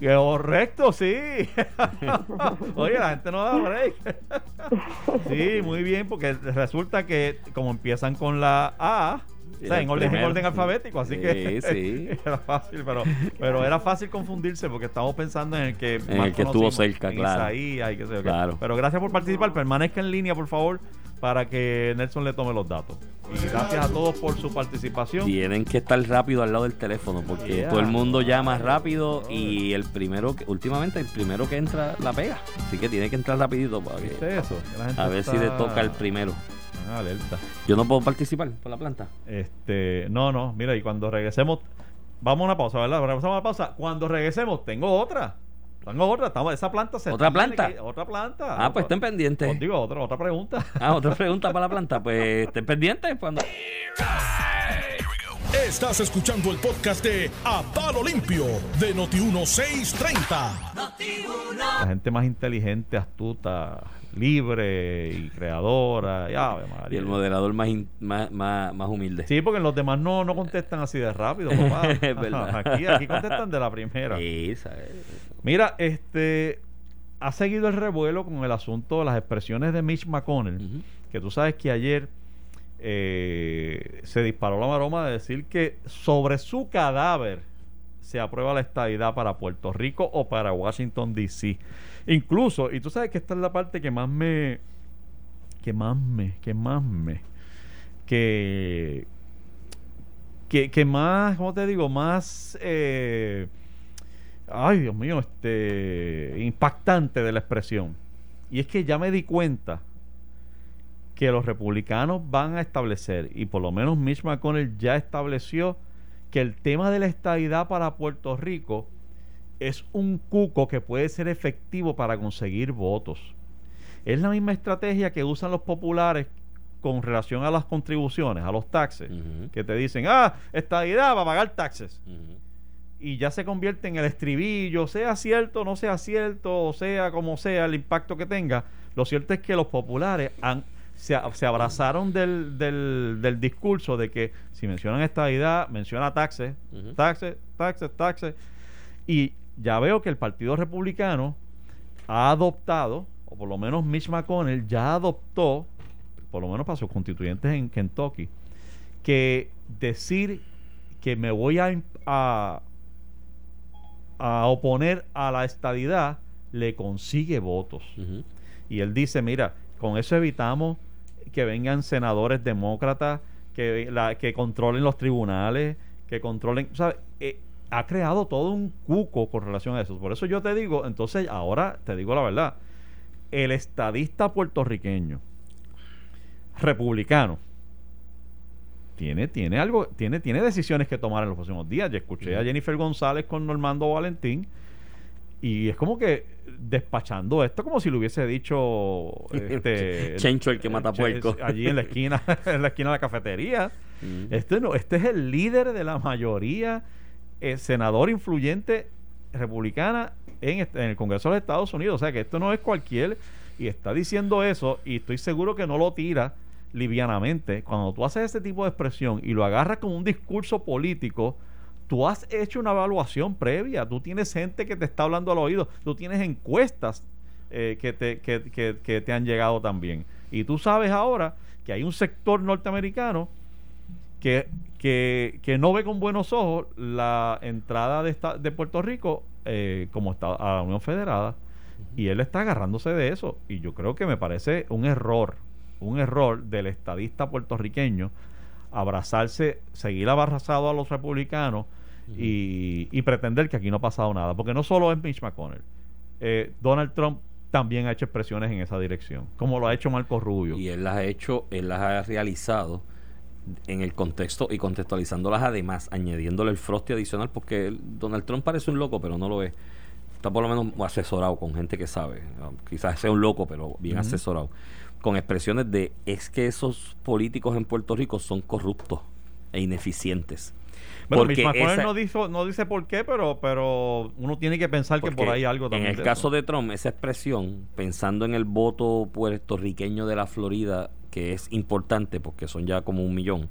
Speaker 2: Correcto, sí. Oye, la gente no da break. sí, muy bien, porque resulta que como empiezan con la A, o sea, en orden, en orden alfabético, así
Speaker 3: Sí,
Speaker 2: que
Speaker 3: sí.
Speaker 2: era fácil, pero, pero era fácil confundirse porque estamos pensando en el que
Speaker 3: En
Speaker 2: más
Speaker 3: el que estuvo cerca,
Speaker 2: en
Speaker 3: claro.
Speaker 2: Isaías y qué sé yo qué.
Speaker 3: Claro.
Speaker 2: Pero gracias por participar, permanezca en línea, por favor, para que Nelson le tome los datos. Y gracias a todos por su participación.
Speaker 3: Tienen que estar rápido al lado del teléfono porque
Speaker 2: Yeah.
Speaker 3: todo el mundo llama rápido y el primero que, últimamente el primero que entra la pega. Así que tiene que entrar rapidito para que,
Speaker 2: ¿Viste eso?
Speaker 3: A ver si le toca el primero.
Speaker 2: Ah, alerta.
Speaker 3: Yo no puedo participar por la planta.
Speaker 2: Este, no, no, mira, y cuando regresemos, vamos a una pausa, ¿verdad? Vamos a una pausa. Cuando regresemos, tengo otra. Tengo otra, estamos, esa planta se
Speaker 3: ¿Otra planta?
Speaker 2: que- otra planta.
Speaker 3: Ah, pues estén pendientes.
Speaker 2: os digo, otra, otra pregunta.
Speaker 3: Ah, otra pregunta para la planta. Pues estén pendientes cuando.
Speaker 1: Estás escuchando el podcast de A Palo Limpio de Noti1630.
Speaker 2: La gente más inteligente, astuta, libre y creadora. Y, Ave
Speaker 3: Y
Speaker 2: María.
Speaker 3: el moderador más, in- más, más, más humilde.
Speaker 2: Sí, porque los demás no, no contestan así de rápido, papá.
Speaker 3: Es verdad.
Speaker 2: Aquí, aquí contestan de la primera.
Speaker 3: Sí, ¿sabes?
Speaker 2: Mira, este ha seguido el revuelo con el asunto de las expresiones de Mitch McConnell, que tú sabes que ayer eh, se disparó la maroma de decir que sobre su cadáver se aprueba la estadidad para Puerto Rico o para Washington DC. Incluso, y tú sabes que esta es la parte que más me que más me, que más me que que, que más, ¿cómo te digo? Más eh, ay Dios mío, este impactante de la expresión. Y es que ya me di cuenta que los republicanos van a establecer, y por lo menos Mitch McConnell ya estableció que el tema de la estadidad para Puerto Rico es un cuco que puede ser efectivo para conseguir votos. Es la misma estrategia que usan los populares con relación a las contribuciones, a los taxes, que te dicen, ah, estadidad para pagar taxes. Y ya se convierte en el estribillo, sea cierto, no sea cierto, o sea como sea el impacto que tenga. Lo cierto es que los populares han, se, abrazaron del, del, del discurso de que si mencionan estadidad, menciona taxes, taxes, taxes, taxes. Y ya veo que el Partido Republicano ha adoptado, o por lo menos Mitch McConnell ya adoptó, por lo menos para sus constituyentes en Kentucky, que decir que me voy a, a oponer a la estadidad le consigue votos. Y él dice, mira, con eso evitamos que vengan senadores demócratas que, la, que controlen los tribunales, que controlen, ¿sabes? Eh, ha creado todo un cuco con relación a eso. Por eso yo te digo, entonces ahora te digo la verdad, el estadista puertorriqueño, republicano, tiene, tiene algo, tiene, tiene decisiones que tomar en los próximos días. Yo escuché a Jennifer González con Normando Valentín y es como que despachando esto como si lo hubiese dicho este,
Speaker 3: Chencho, el que mata
Speaker 2: Che-
Speaker 3: puerco.
Speaker 2: allí en la esquina en la esquina de la cafetería este no este es el líder de la mayoría eh, senador influyente republicana en, en el Congreso de los Estados Unidos o sea que esto no es cualquier y está diciendo eso y estoy seguro que no lo tira livianamente cuando tú haces ese tipo de expresión y lo agarras como un discurso político tú has hecho una evaluación previa, tú tienes gente que te está hablando al oído, tú tienes encuestas eh, que, te, que, que- que te han llegado también. Y tú sabes ahora que hay un sector norteamericano que, que, que no ve con buenos ojos la entrada de, esta, de Puerto Rico eh, como está a la Unión Federada. Y él está agarrándose de eso. Y yo creo que me parece un error, un error del estadista puertorriqueño abrazarse, seguir abrazado a los republicanos y, y pretender que aquí no ha pasado nada. Porque no solo es Mitch McConnell. Eh, Donald Trump también ha hecho expresiones en esa dirección, como lo ha hecho Marco Rubio.
Speaker 3: Y él las ha hecho, él las ha realizado en el contexto y contextualizándolas además, añadiéndole el frosty adicional, porque él- Donald Trump parece un loco, pero no lo es. Está por lo menos asesorado con gente que sabe. Quizás sea un loco, pero bien asesorado. Con expresiones de es que esos políticos en Puerto Rico son corruptos e ineficientes.
Speaker 2: Bueno,
Speaker 3: Porque esa-
Speaker 2: no, dijo, no dice por qué, pero, pero uno tiene que pensar que por ahí algo también.
Speaker 3: En el caso
Speaker 2: eso.
Speaker 3: de Trump, esa expresión, pensando en el voto puertorriqueño de la Florida, que es importante porque son ya como un millón,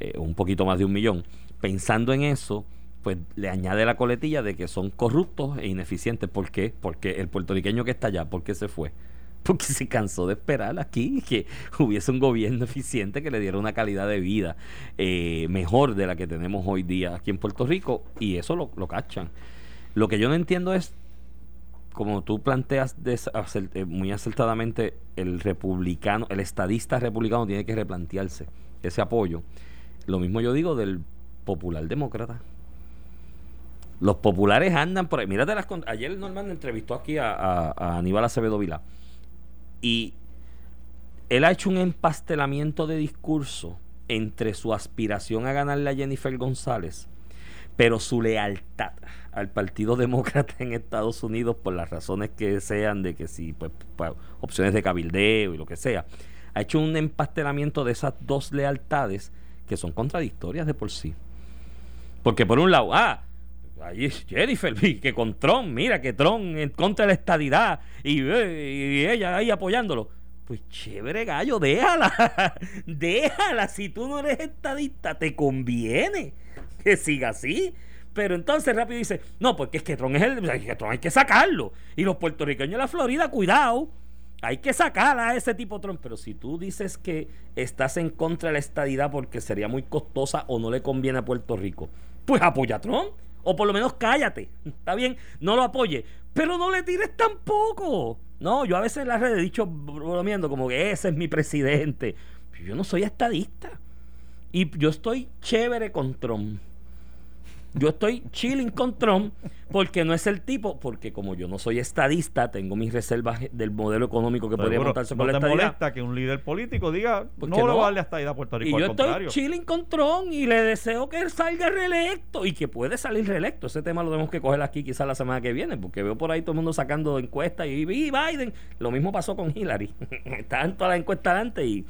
Speaker 3: eh, un poquito más de un millón, pensando en eso, pues le añade la coletilla de que son corruptos e ineficientes. ¿Por qué? Porque el puertorriqueño que está allá, ¿por qué se fue? Porque se cansó de esperar aquí que hubiese un gobierno eficiente que le diera una calidad de vida eh, mejor de la que tenemos hoy día aquí en Puerto Rico y eso lo, lo cachan. Lo que yo no entiendo es, como tú planteas eh, muy acertadamente, el republicano, el estadista republicano tiene que replantearse ese apoyo. Lo mismo yo digo del popular demócrata. Los populares andan por ahí. Mírate las Ayer Norman entrevistó aquí a, a- a Aníbal Acevedo Vilá. Y él ha hecho un empastelamiento de discurso entre su aspiración a ganarle a Jennifer González, pero su lealtad al Partido Demócrata en Estados Unidos, por las razones que sean, de que si, pues, opciones de cabildeo y lo que sea, ha hecho un empastelamiento de esas dos lealtades que son contradictorias de por sí. Porque por un lado, ah, es Jennifer, que con Trump, mira que Trump en contra de la estadidad y, eh, y ella ahí apoyándolo. Pues chévere, gallo, déjala. déjala. Si tú no eres estadista, te conviene que siga así. Pero entonces rápido dice, no, porque es que Trump es el. que Trump hay que sacarlo. Y los puertorriqueños de la Florida, cuidado. Hay que sacar a ese tipo Trump. Pero si tú dices que estás en contra de la estadidad porque sería muy costosa o no le conviene a Puerto Rico, pues apoya a Trump. O por lo menos cállate. Está bien, no lo apoye. Pero no le tires tampoco. No, yo a veces en las redes he dicho bromeando como que ese es mi presidente. Yo no soy estadista. Y yo estoy chévere con Trump. Yo estoy chilling con Trump porque no es el tipo, porque como yo no soy estadista, tengo mis reservas del modelo económico que podría
Speaker 2: Seguro,
Speaker 3: montarse
Speaker 2: no
Speaker 3: con la
Speaker 2: te
Speaker 3: estadidad.
Speaker 2: molesta que un líder político diga
Speaker 3: ¿Por
Speaker 2: no
Speaker 3: no?
Speaker 2: va a darle hasta a Puerto Rico
Speaker 3: Y
Speaker 2: al
Speaker 3: yo estoy
Speaker 2: contrario
Speaker 3: chilling con Trump y le deseo que él salga reelecto y que puede salir reelecto. Ese tema lo tenemos que coger aquí quizás la semana que viene, porque veo por ahí todo el mundo sacando encuestas y, y Biden. Lo mismo pasó con Hillary. Estaban todas las encuestas antes y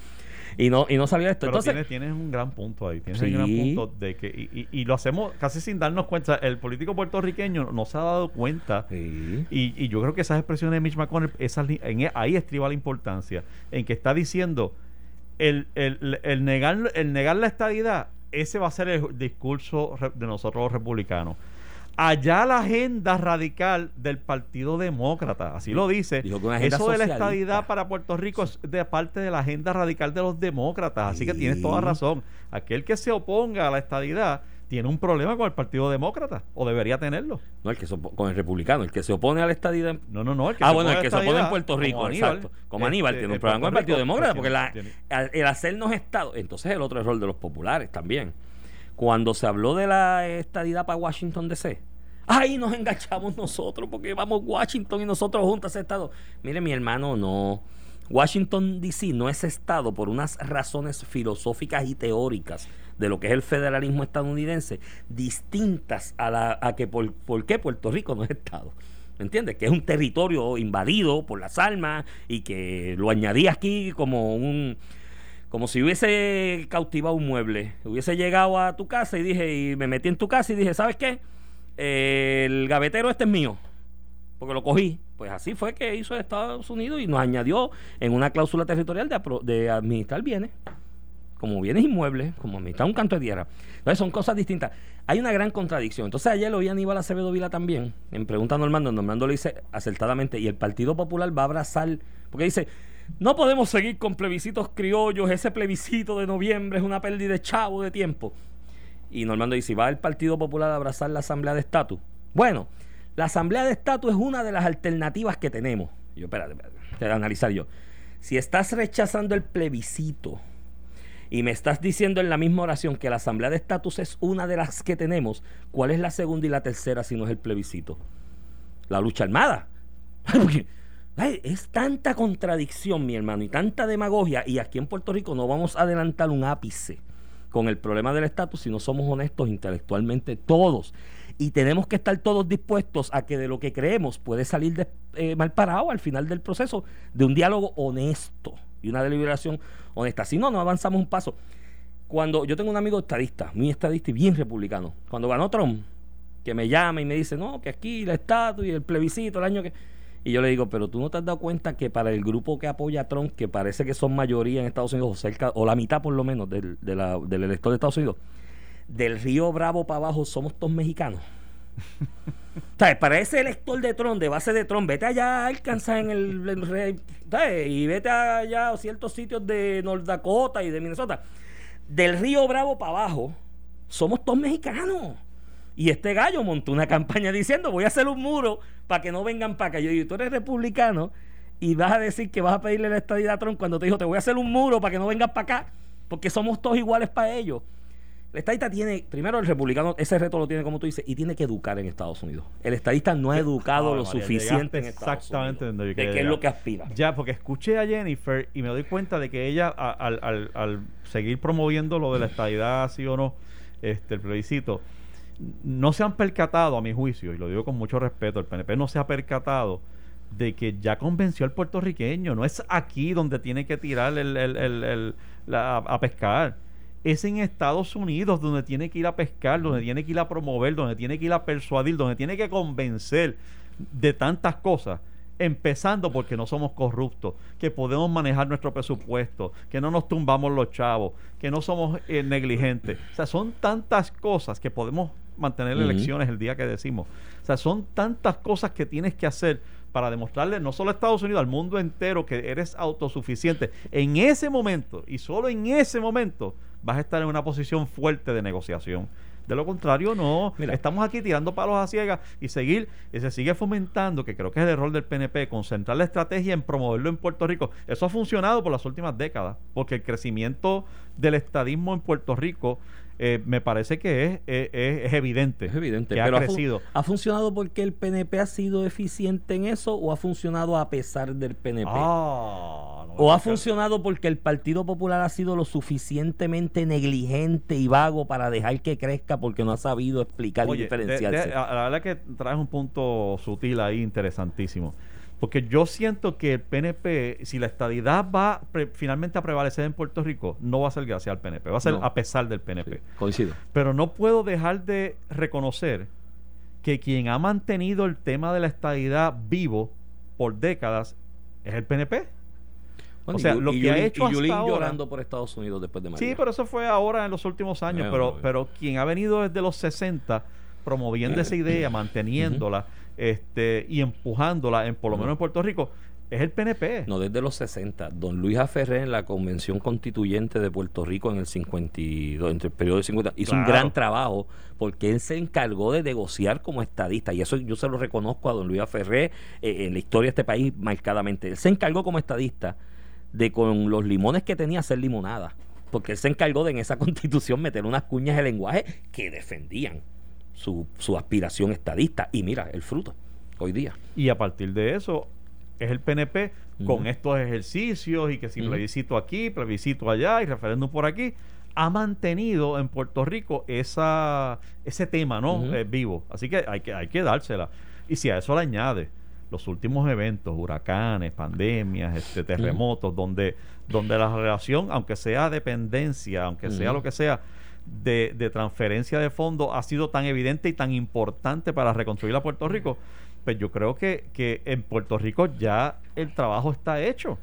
Speaker 3: y no y no salió esto.
Speaker 2: Pero
Speaker 3: Entonces,
Speaker 2: tienes, tienes un gran punto ahí. Tienes
Speaker 3: Sí.
Speaker 2: un gran punto de que. Y, y- y lo hacemos casi sin darnos cuenta. El político puertorriqueño no se ha dado cuenta.
Speaker 3: Sí.
Speaker 2: Y, y yo creo que esas expresiones de Mitch McConnell, esas, en, e- ahí estriba la importancia. En que está diciendo: el, el, el negar, el negar la estadidad, ese va a ser el discurso de nosotros los republicanos. Allá la agenda radical del Partido Demócrata, así lo dice.
Speaker 3: Dijo que una agenda
Speaker 2: Eso de la
Speaker 3: socialista.
Speaker 2: estadidad para Puerto Rico es de parte de la agenda radical de los demócratas. Así que tienes toda razón. Aquel que se oponga a la estadidad tiene un problema con el Partido Demócrata, o debería tenerlo.
Speaker 3: No, el que con el republicano, el que se opone a la estadidad.
Speaker 2: No, no, no. el que
Speaker 3: ah,
Speaker 2: se
Speaker 3: bueno, el que se opone en Puerto Rico,
Speaker 2: como Aníbal,
Speaker 3: exacto. Como Aníbal
Speaker 2: este,
Speaker 3: tiene un problema con el Partido Demócrata, porque la, el hacernos Estado, entonces el otro error de los populares también. Cuando se habló de la estadidad para Washington DC, ahí nos enganchamos nosotros porque vamos Washington y nosotros juntos a Estado. Mire, mi hermano, no. Washington DC no es Estado por unas razones filosóficas y teóricas de lo que es el federalismo estadounidense, distintas a, la, a que por, por qué Puerto Rico no es Estado. ¿Me entiendes? Que es un territorio invadido por las armas y que lo añadí aquí como un como si hubiese cautivado un mueble. Hubiese llegado a tu casa y dije, y me metí en tu casa y dije, ¿sabes qué? El gavetero este es mío. Porque lo cogí. Pues así fue que hizo Estados Unidos y nos añadió en una cláusula territorial de, de administrar bienes. Como bienes inmuebles, como administrar un canto de tierra. Entonces son cosas distintas. Hay una gran contradicción. Entonces ayer lo oí a Aníbal Acevedo Vila también, en pregunta a Normando. Normando le dice acertadamente, y el Partido Popular va a abrazar, porque dice, no podemos seguir con plebiscitos criollos, ese plebiscito de noviembre es una pérdida de chavo de tiempo. Y Normando dice, ¿va el Partido Popular a abrazar la Asamblea de Estatus? Bueno, la Asamblea de Estatus es una de las alternativas que tenemos. Yo, espérate, espérate, voy a analizar yo. Si estás rechazando el plebiscito y me estás diciendo en la misma oración que la Asamblea de Estatus es una de las que tenemos, ¿cuál es la segunda y la tercera si no es el plebiscito? La lucha armada. Es tanta contradicción, mi hermano, y tanta demagogia, y aquí en Puerto Rico no vamos a adelantar un ápice con el problema del estatus si no somos honestos intelectualmente todos. Y tenemos que estar todos dispuestos a que de lo que creemos puede salir de- eh, mal parado al final del proceso de un diálogo honesto y una deliberación honesta. Si no, no avanzamos un paso. Cuando yo tengo un amigo estadista, muy estadista y bien republicano, cuando ganó Trump, que me llama y me dice, no, que aquí el estatus y el plebiscito, el año que... Y yo le digo, pero tú no te has dado cuenta que para el grupo que apoya a Trump, que parece que son mayoría en Estados Unidos, o, cerca, o la mitad por lo menos del, de la- del elector de Estados Unidos, del Río Bravo para abajo somos todos mexicanos. O sea, para ese elector de Trump, de base de Trump, vete allá a Arkansas en el, ¿sabes? y vete allá a ciertos sitios de North Dakota y de Minnesota. Del Río Bravo para abajo, somos todos mexicanos. Y este gallo montó una campaña diciendo, voy a hacer un muro para que no vengan para acá. Yo digo, tú eres republicano y vas a decir que vas a pedirle la estadía a Trump cuando te dijo, te voy a hacer un muro para que no vengan para acá, porque somos todos iguales para ellos. El estadista tiene, primero el republicano, ese reto lo tiene como tú dices, y tiene que educar en Estados Unidos. El estadista no ha educado
Speaker 2: Ave
Speaker 3: lo
Speaker 2: María,
Speaker 3: suficiente en
Speaker 2: llegaste
Speaker 3: Estados
Speaker 2: exactamente
Speaker 3: Unidos.
Speaker 2: donde yo
Speaker 3: de qué es lo que aspira.
Speaker 2: Ya, porque escuché a Jennifer y me doy cuenta de que ella, al, al- al seguir promoviendo lo de la estadidad, sí o no, este, el plebiscito, no se han percatado, a mi juicio, y lo digo con mucho respeto, el PNP no se ha percatado de que ya convenció al puertorriqueño. No es aquí donde tiene que tirar el, el- el- el- a pescar. Es en Estados Unidos donde tiene que ir a pescar, donde tiene que ir a promover, donde tiene que ir a persuadir, donde tiene que convencer de tantas cosas. Empezando porque no somos corruptos, que podemos manejar nuestro presupuesto, que no nos tumbamos los chavos, que no somos eh, negligentes. O sea, son tantas cosas que podemos mantener elecciones el día que decimos. O sea, son tantas cosas que tienes que hacer para demostrarle no solo a Estados Unidos, al mundo entero que eres autosuficiente. En ese momento, y solo en ese momento, vas a estar en una posición fuerte de negociación. De lo contrario, no.
Speaker 3: Mira.
Speaker 2: Estamos aquí tirando palos a ciegas y seguir, y se sigue fomentando, que creo que es el error del PNP, concentrar la estrategia en promoverlo en Puerto Rico. Eso ha funcionado por las últimas décadas, porque el crecimiento del estadismo en Puerto Rico eh, me parece que es, es- es- evidente.
Speaker 3: Es evidente.
Speaker 2: Que
Speaker 3: pero
Speaker 2: ha crecido.
Speaker 3: ¿Ha funcionado porque el PNP ha sido eficiente en eso o ha funcionado a pesar del PNP?
Speaker 2: Ah, no
Speaker 3: ¿O ha funcionado porque el Partido Popular ha sido lo suficientemente negligente y vago para dejar que crezca porque no ha sabido explicar y
Speaker 2: Oye,
Speaker 3: diferenciarse?
Speaker 2: de- la verdad que traes un punto sutil ahí interesantísimo. Porque yo siento que el PNP, si la estadidad va pre- finalmente a prevalecer en Puerto Rico, no va a ser gracias al PNP, va a ser
Speaker 3: No.
Speaker 2: a pesar del PNP.
Speaker 3: Sí, coincido.
Speaker 2: Pero no puedo dejar de reconocer que quien ha mantenido el tema de la estadidad vivo por décadas es el PNP.
Speaker 3: Bueno,
Speaker 2: O sea,
Speaker 3: y
Speaker 2: lo
Speaker 3: y
Speaker 2: que ha
Speaker 3: Yulín-
Speaker 2: hecho
Speaker 3: y
Speaker 2: hasta
Speaker 3: Yulín
Speaker 2: ahora-
Speaker 3: llorando por Estados Unidos después de María.
Speaker 2: Sí, pero eso fue ahora en los últimos años.
Speaker 3: Bueno,
Speaker 2: pero, pero quien ha venido desde los 60 promoviendo esa idea, manteniéndola este, y empujándola, en, por lo menos en Puerto Rico, es el PNP.
Speaker 3: No, desde los 60. Don Luis Aferré en la Convención Constituyente de Puerto Rico en el 52, entre el periodo de 50, hizo un gran trabajo porque él se encargó de negociar como estadista. Y eso yo se lo reconozco a don Luis Aferré eh, en la historia de este país marcadamente. Él se encargó como estadista de con los limones que tenía hacer limonada. Porque él se encargó de en esa constitución meter unas cuñas de lenguaje que defendían su, su aspiración estadista. Y mira, el fruto, hoy día.
Speaker 2: Y a partir de eso, es el PNP con estos ejercicios y que si plebiscito aquí, plebiscito allá y referéndum por aquí, ha mantenido en Puerto Rico esa, ese tema ¿no? Eh, vivo. Así que hay, que hay que dársela. Y si a eso le añade los últimos eventos, huracanes, pandemias, este, terremotos, donde, donde la relación, aunque sea dependencia, aunque sea lo que sea, de, de transferencia de fondos ha sido tan evidente y tan importante para reconstruir a Puerto Rico, pues yo creo que, que en Puerto Rico ya el trabajo está hecho.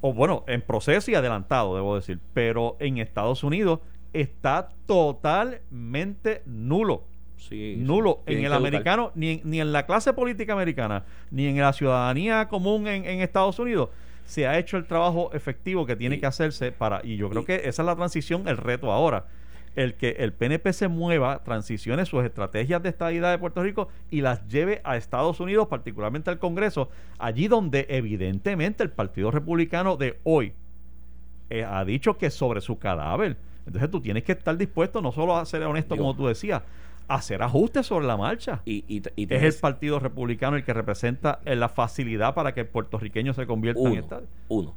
Speaker 2: O bueno, en proceso y adelantado, debo decir. Pero en Estados Unidos está totalmente nulo.
Speaker 3: Sí,
Speaker 2: Nulo. En el
Speaker 3: educar.
Speaker 2: americano, ni en, ni en la clase política americana, ni en la ciudadanía común en, en Estados Unidos, se ha hecho el trabajo efectivo que tiene
Speaker 3: Y-
Speaker 2: que hacerse para. Y yo creo
Speaker 3: y-
Speaker 2: que esa es la transición, el reto ahora. El que el PNP se mueva, transicione sus estrategias de estadidad de Puerto Rico y las lleve a Estados Unidos, particularmente al Congreso, allí donde evidentemente el Partido Republicano de hoy eh, ha dicho que sobre su cadáver. Entonces tú tienes que estar dispuesto no solo a ser honesto, como tú decías, hacer ajustes sobre la marcha.
Speaker 3: Y, y, y
Speaker 2: es el Partido Republicano el que representa eh, la facilidad para que el puertorriqueño se convierta en Estado.
Speaker 3: uno.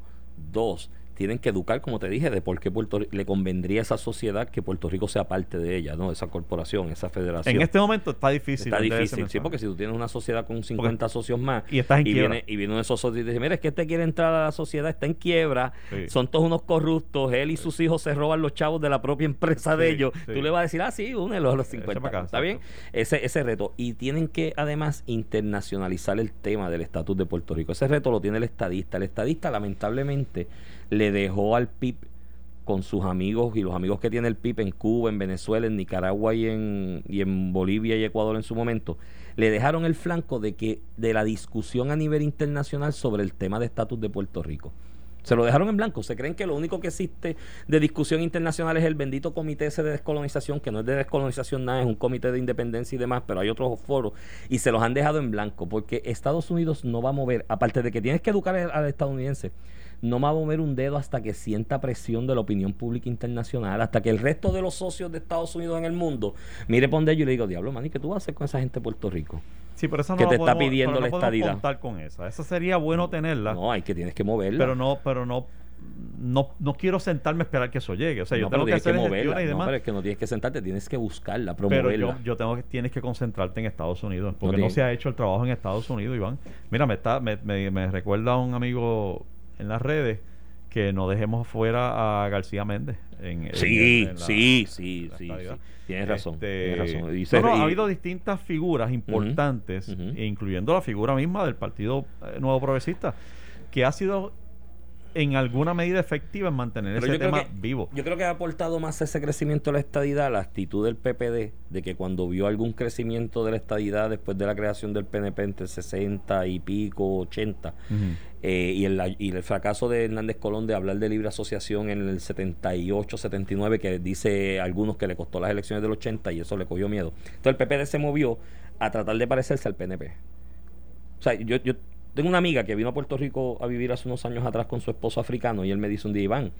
Speaker 3: Dos, tienen que educar, como te dije, de por qué Puerto le convendría a esa sociedad que Puerto Rico sea parte de ella, ¿no? Esa corporación, esa federación.
Speaker 2: En este momento está difícil.
Speaker 3: Está difícil, sí, porque si tú tienes una sociedad con 50 socios más
Speaker 2: y estás en quiebra.
Speaker 3: viene, y viene uno de esos socios y dice, mira, es que este quiere entrar a la sociedad, está en quiebra,
Speaker 2: Sí.
Speaker 3: son todos unos corruptos, él y sus hijos se roban los chavos de la propia empresa de ellos,
Speaker 2: sí.
Speaker 3: tú le vas a decir, ah, sí, únelo a los
Speaker 2: Eche
Speaker 3: 50,
Speaker 2: pa' acá,
Speaker 3: ¿está bien? Ese, ese reto. Y tienen que además internacionalizar el tema del estatus de Puerto Rico. Ese reto lo tiene el estadista. El estadista lamentablemente le dejó al PIB con sus amigos y los amigos que tiene el PIB en Cuba, en Venezuela, en Nicaragua y en, y en Bolivia y Ecuador en su momento, le dejaron el flanco de que de la discusión a nivel internacional sobre el tema de estatus de Puerto Rico. Se lo dejaron en blanco. Se creen que lo único que existe de discusión internacional es el bendito comité ese de descolonización, que no es de descolonización nada, es un comité de independencia y demás, pero hay otros foros y se los han dejado en blanco porque Estados Unidos no va a mover, aparte de que tienes que educar al estadounidense, no va a mover un dedo hasta que sienta presión de la opinión pública internacional, hasta que el resto de los socios de Estados Unidos en el mundo mire yo y le digo, diablo, man, ¿y qué tú vas a hacer con esa gente de Puerto Rico?
Speaker 2: Sí, pero esa no
Speaker 3: que te está
Speaker 2: podemos-
Speaker 3: pidiendo
Speaker 2: pero no
Speaker 3: la estadidad.
Speaker 2: contar con esa. Esa sería bueno tenerla,
Speaker 3: No, hay que tienes que moverla.
Speaker 2: pero no, pero no, no, no quiero sentarme a esperar que eso llegue. O sea, yo
Speaker 3: no, pero
Speaker 2: tengo que
Speaker 3: tienes que
Speaker 2: hacer gestiones
Speaker 3: moverla.
Speaker 2: y
Speaker 3: No,
Speaker 2: demás.
Speaker 3: pero es que no tienes que sentarte, tienes que buscarla,
Speaker 2: Pero
Speaker 3: promoverla.
Speaker 2: yo, yo tengo que tienes que concentrarte en Estados Unidos porque no,
Speaker 3: tiene-
Speaker 2: se ha hecho el trabajo en Estados Unidos, Iván. Mira, me está me, me, me recuerda un amigo en las redes que no dejemos fuera a García Méndez. En, en-
Speaker 3: Sí,
Speaker 2: en la-
Speaker 3: sí, sí, sí. Tienes razón.
Speaker 2: Este,
Speaker 3: tienes razón. Y
Speaker 2: no,
Speaker 3: se-
Speaker 2: no,
Speaker 3: y-
Speaker 2: ha habido distintas figuras importantes, incluyendo la figura misma del Partido eh, Nuevo Progresista, que ha sido en alguna medida efectiva en mantener
Speaker 3: Pero
Speaker 2: ese tema
Speaker 3: que-
Speaker 2: vivo.
Speaker 3: Yo creo que ha aportado más ese crecimiento de la estadidad la actitud del PPD, de que cuando vio algún crecimiento de la estadidad después de la creación del PNP entre 60 y pico, 80,
Speaker 2: Ujú.
Speaker 3: Eh, y, el, y el fracaso de Hernández Colón de hablar de libre asociación en el 78, 79, que dice algunos que le costó las elecciones del 80 y eso le cogió miedo. Entonces el PPD se movió a tratar de parecerse al PNP. O sea, yo, yo tengo una amiga que vino a Puerto Rico a vivir hace unos años atrás con su esposo africano y él me dice un día, Iván,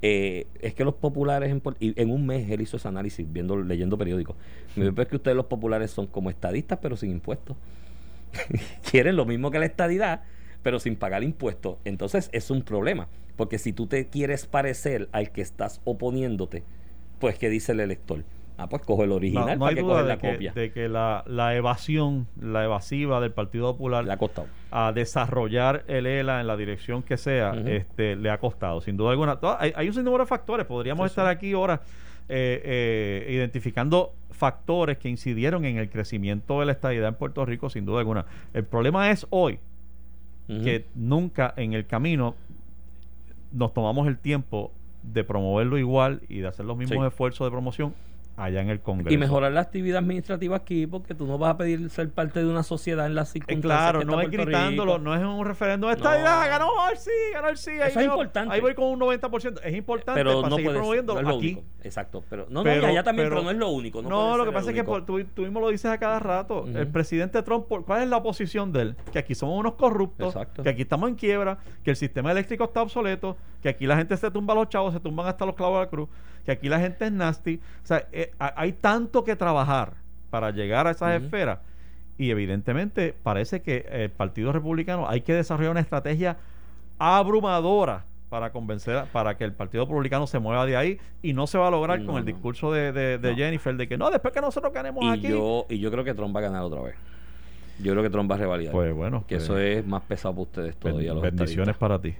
Speaker 3: eh, es que los populares en, en un mes él hizo ese análisis viendo leyendo periódicos. Me dijo, "Pero es que ustedes los populares son como estadistas pero sin impuestos. Quieren lo mismo que la estadidad, pero sin pagar impuestos. Entonces es un problema, porque si tú te quieres parecer al que estás oponiéndote, pues ¿qué dice el elector? Ah, pues coge el
Speaker 2: No,
Speaker 3: original
Speaker 2: no
Speaker 3: para
Speaker 2: hay
Speaker 3: que coge la
Speaker 2: que,
Speaker 3: copia.
Speaker 2: de que la, la evasión, la evasiva del Partido Popular
Speaker 3: Le ha costado.
Speaker 2: a desarrollar el ELA en la dirección que sea, este, le ha costado, sin duda alguna. Hay, hay un sinnúmero de factores, podríamos
Speaker 3: Sí,
Speaker 2: estar
Speaker 3: sí.
Speaker 2: aquí ahora eh, eh, identificando factores que incidieron en el crecimiento de la estabilidad en Puerto Rico, sin duda alguna. El problema es hoy Que nunca en el camino nos tomamos el tiempo de promoverlo igual y de hacer los mismos
Speaker 3: Sí.
Speaker 2: esfuerzos de promoción allá en el Congreso.
Speaker 3: Y mejorar la actividad administrativa aquí, porque tú no vas a pedir ser parte de una sociedad en las
Speaker 2: Eh,
Speaker 3: circunstancias.
Speaker 2: claro,
Speaker 3: que
Speaker 2: no es gritándolo,
Speaker 3: Rico.
Speaker 2: no es un referéndum
Speaker 3: No.
Speaker 2: estabilidad, ganó el sí, ganó el sí. ahí
Speaker 3: Eso es importante.
Speaker 2: Ahí voy con un 90%. Es importante
Speaker 3: Pero
Speaker 2: para
Speaker 3: no
Speaker 2: seguir promoviéndolo
Speaker 3: no
Speaker 2: aquí.
Speaker 3: único. Exacto. Pero, no,
Speaker 2: Pero-
Speaker 3: no, y allá también,
Speaker 2: pero-
Speaker 3: pero no es lo único. No,
Speaker 2: No, lo que pasa es que por- tú, tú mismo lo dices a cada rato. El presidente Trump, ¿cuál es la oposición de él? Que aquí somos unos corruptos,
Speaker 3: Exacto.
Speaker 2: que aquí estamos en quiebra, que el sistema eléctrico está obsoleto, que aquí la gente se tumba los chavos, se tumban hasta los clavos de la cruz, que aquí la gente es nasty. O sea, eh, ha- hay tanto que trabajar para llegar a esas esferas. Y evidentemente parece que el Partido Republicano hay que desarrollar una estrategia abrumadora para convencer, para que el Partido Republicano se mueva de ahí y no se va a lograr
Speaker 3: No,
Speaker 2: con el
Speaker 3: no.
Speaker 2: discurso de, de- de
Speaker 3: No.
Speaker 2: Jennifer de que no, después que nosotros ganemos
Speaker 3: y
Speaker 2: aquí.
Speaker 3: yo, y yo creo que Trump va a ganar otra vez. Yo creo que Trump va a revalidar.
Speaker 2: Pues bueno,
Speaker 3: que
Speaker 2: pues,
Speaker 3: eso es más pesado para ustedes
Speaker 2: ben-
Speaker 3: todavía. los
Speaker 2: bendiciones para ti.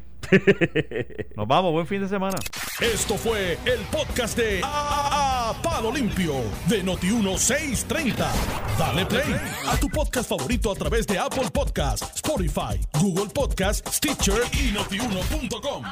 Speaker 2: Nos vamos, buen fin de semana.
Speaker 1: Esto fue el podcast de A, A- Palo Limpio de Noti1630. Dale play a tu podcast favorito a través de Apple Podcasts, Spotify, Google Podcasts, Stitcher y notiuno.com.